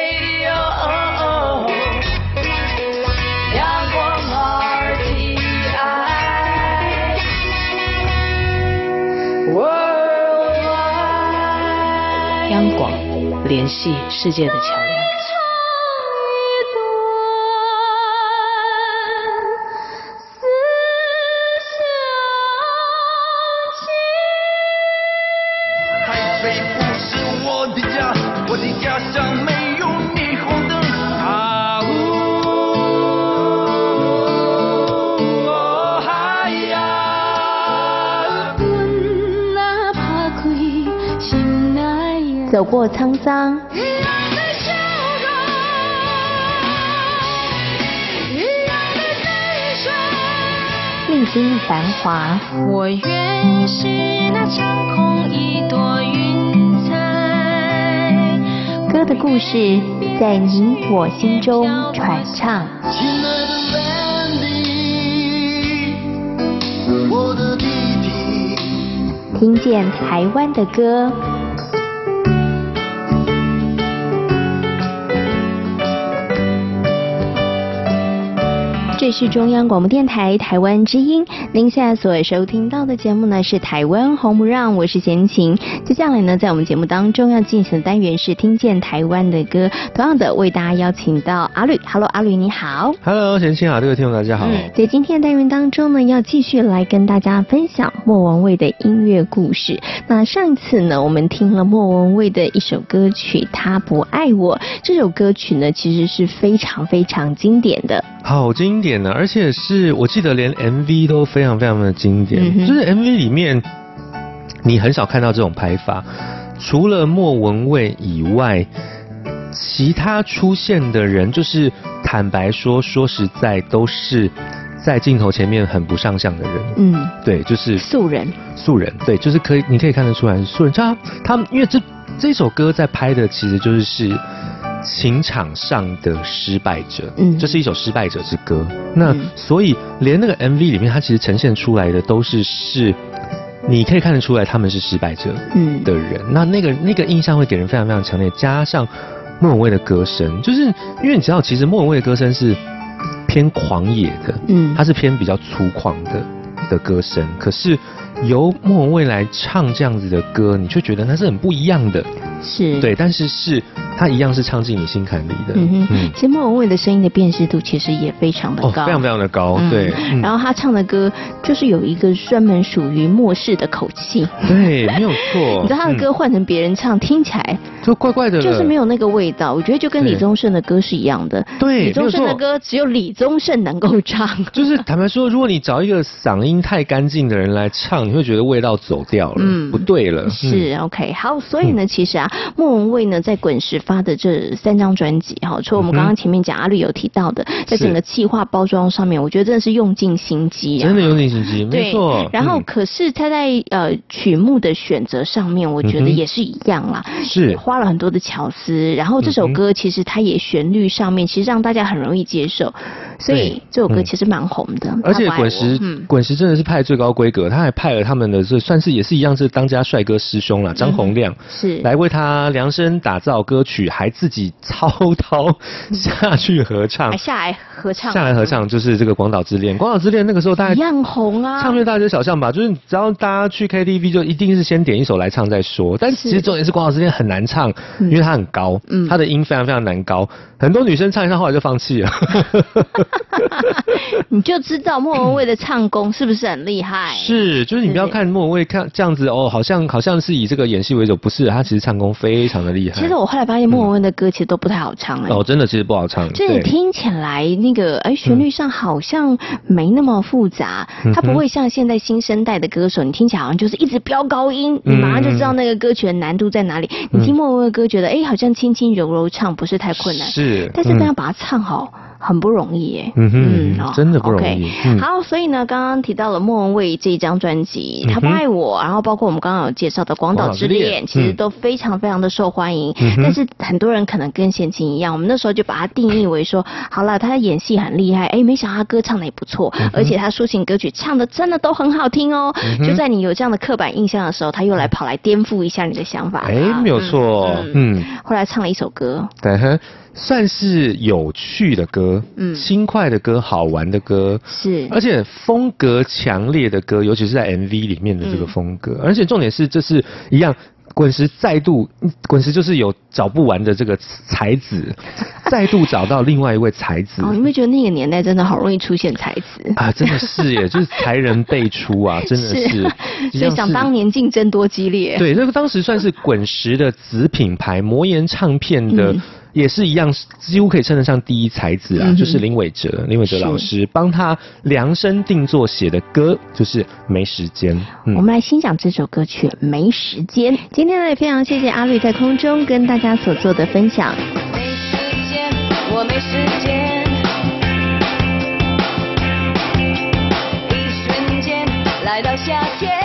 联系世界的桥梁。走过沧桑，历经繁华，我愿是那长空一朵云彩。歌的故事在你我心中传唱。亲爱的 Mandy，我的弟弟。听见台湾的歌。这是中央广播电台台湾之音，您现在所收听到的节目呢是台湾红不让，我是贤琴。接下来呢，在我们节目当中要进行的单元是听见台湾的歌，同样的为大家邀请到阿吕，Hello，阿吕你好，Hello，贤琴好，各位听众大家好。嗯，在今天的单元当中呢，要继续来跟大家分享莫文蔚的音乐故事。那上一次呢，我们听了莫文蔚的一首歌曲《他不爱我》，这首歌曲呢，其实是非常非常经典的。好经典呢，而且是我记得连 MV 都非常非常的经典，嗯、就是 MV 里面你很少看到这种拍法，除了莫文蔚以外，其他出现的人就是坦白说，说实在都是在镜头前面很不上相的人，嗯，对，就是素人，素人，对，就是可以，你可以看得出来是素人。他他们因为这这首歌在拍的其实就是是。情场上的失败者，嗯，这是一首失败者之歌。那所以连那个 MV 里面，它其实呈现出来的都是是，你可以看得出来他们是失败者，嗯的人。那那个那个印象会给人非常非常强烈。加上莫文蔚的歌声，就是因为你知道，其实莫文蔚的歌声是偏狂野的，嗯，它是偏比较粗犷的的歌声。可是由莫文蔚来唱这样子的歌，你却觉得它是很不一样的，是对，但是是。它一样是唱进你心坎里的。嗯哼，其实莫文蔚的声音的辨识度其实也非常的高，哦、非常非常的高。嗯、对、嗯，然后他唱的歌就是有一个专门属于末世的口气。对，没有错。你知道他的歌换成别人唱，嗯、听起来就怪怪的，就是没有那个味道。我觉得就跟李宗盛的歌是一样的。对，李宗盛的歌只有李宗盛能够唱。就是坦白说，如果你找一个嗓音太干净的人来唱，你会觉得味道走掉了，嗯，不对了。是、嗯、OK，好，所以呢，其实啊，莫文蔚呢在滚石发的这三。张专辑哈，除了我们刚刚前面讲阿绿有提到的，在整个企划包装上面，我觉得真的是用尽心机，真的用尽心机，没错。然后，可是他在呃曲目的选择上面，我觉得也是一样啦，是花了很多的巧思。然后这首歌其实它也旋律上面，其实让大家很容易接受，所以这首歌其实蛮红的。而且滚石，滚石真的是派最高规格，他还派了他们的这算是也是一样是当家帅哥师兄了，张洪量是来为他量身打造歌曲，还自己。操刀 下去合唱，下来合唱，下来合唱就是这个《广岛之恋》。《广岛之恋》那个时候大家一样红啊，唱遍大街小巷吧。就是只要大家去 KTV，就一定是先点一首来唱再说。但其实重点是《广岛之恋》很难唱，因为它很高，嗯，它的音非常非常难高。很多女生唱一唱，后来就放弃了。你就知道莫文蔚的唱功是不是很厉害？是，就是你不要看莫文蔚看这样子哦，好像好像是以这个演戏为主，不是，他其实唱功非常的厉害。其实我后来发现莫文蔚的歌其实都不太好唱哎、欸。哦，真的其实不好唱。就是听起来那个哎旋律上好像没那么复杂，嗯、它不会像现在新生代的歌手，你听起来好像就是一直飙高音，你马上就知道那个歌曲的难度在哪里。嗯、你听莫文蔚的歌，觉得哎好像轻轻柔柔唱不是太困难。是。但是大家把它唱好。很不容易耶。嗯哼，嗯真的不容易。Okay 嗯、好，所以呢，刚刚提到了莫文蔚这一张专辑，他不爱我，然后包括我们刚刚有介绍的《广岛之恋》，其实都非常非常的受欢迎。嗯、但是很多人可能跟贤琴一样，我们那时候就把它定义为说，好了，他演戏很厉害，哎，没想到他歌唱的也不错，嗯、而且他抒情歌曲唱的真的都很好听哦。嗯、就在你有这样的刻板印象的时候，他又来跑来颠覆一下你的想法。哎，没有错，嗯。嗯后来唱了一首歌，对，算是有趣的歌，嗯，轻快的歌，好玩的歌，是，而且风格强烈的歌，尤其是在 MV 里面的这个风格，嗯、而且重点是，这是一样。滚石再度，滚石就是有找不完的这个才子，再度找到另外一位才子。哦，你会觉得那个年代真的好容易出现才子啊？真的是耶，就是才人辈出啊，真的是。是所以想当年竞争多激烈。对，那个当时算是滚石的子品牌，魔岩唱片的。嗯也是一样，几乎可以称得上第一才子啊，嗯、就是林伟哲，林伟哲老师帮他量身定做写的歌，就是《没时间》。嗯、我们来欣赏这首歌曲《没时间》。今天呢，也非常谢谢阿绿在空中跟大家所做的分享。没时间，我没时间，一瞬间来到夏天。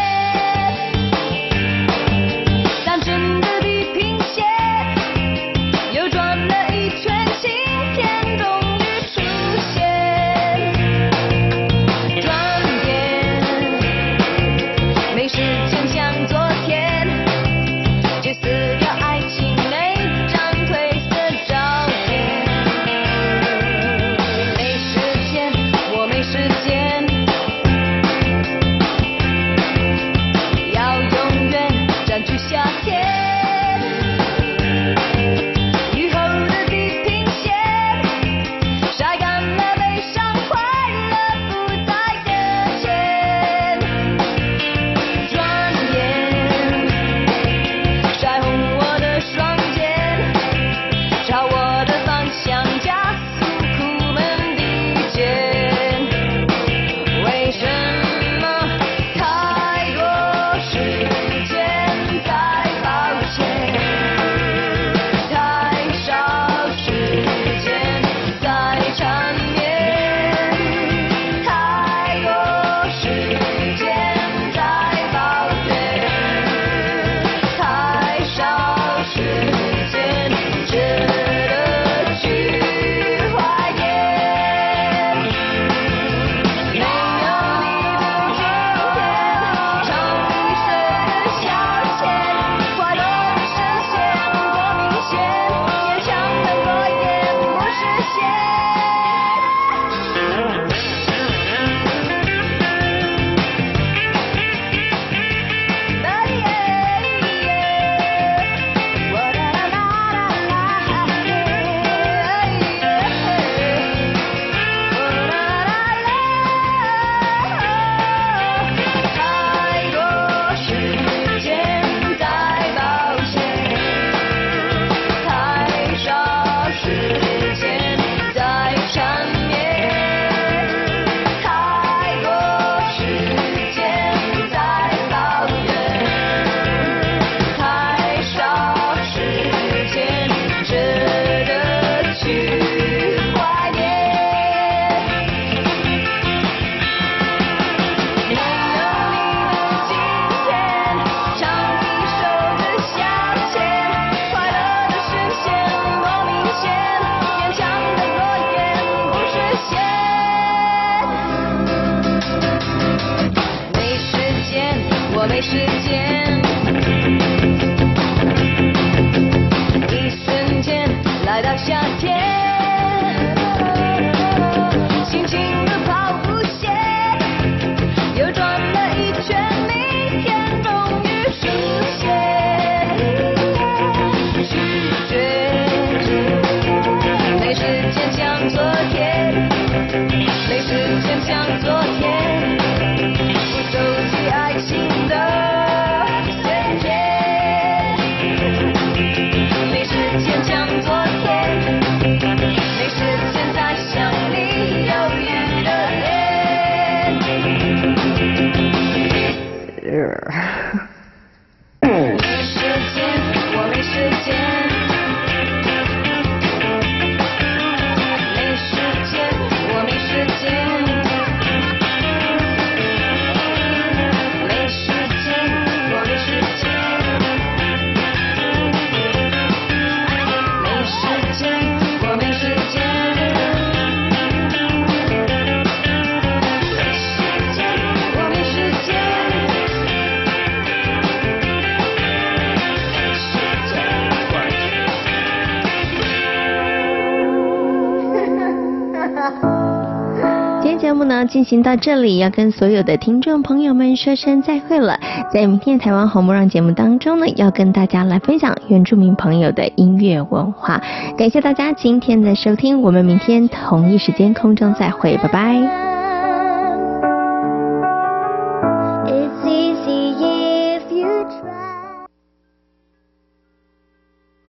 进行到这里，要跟所有的听众朋友们说声再会了。在明天台湾红不让节目当中呢，要跟大家来分享原住民朋友的音乐文化。感谢大家今天的收听，我们明天同一时间空中再会，拜拜。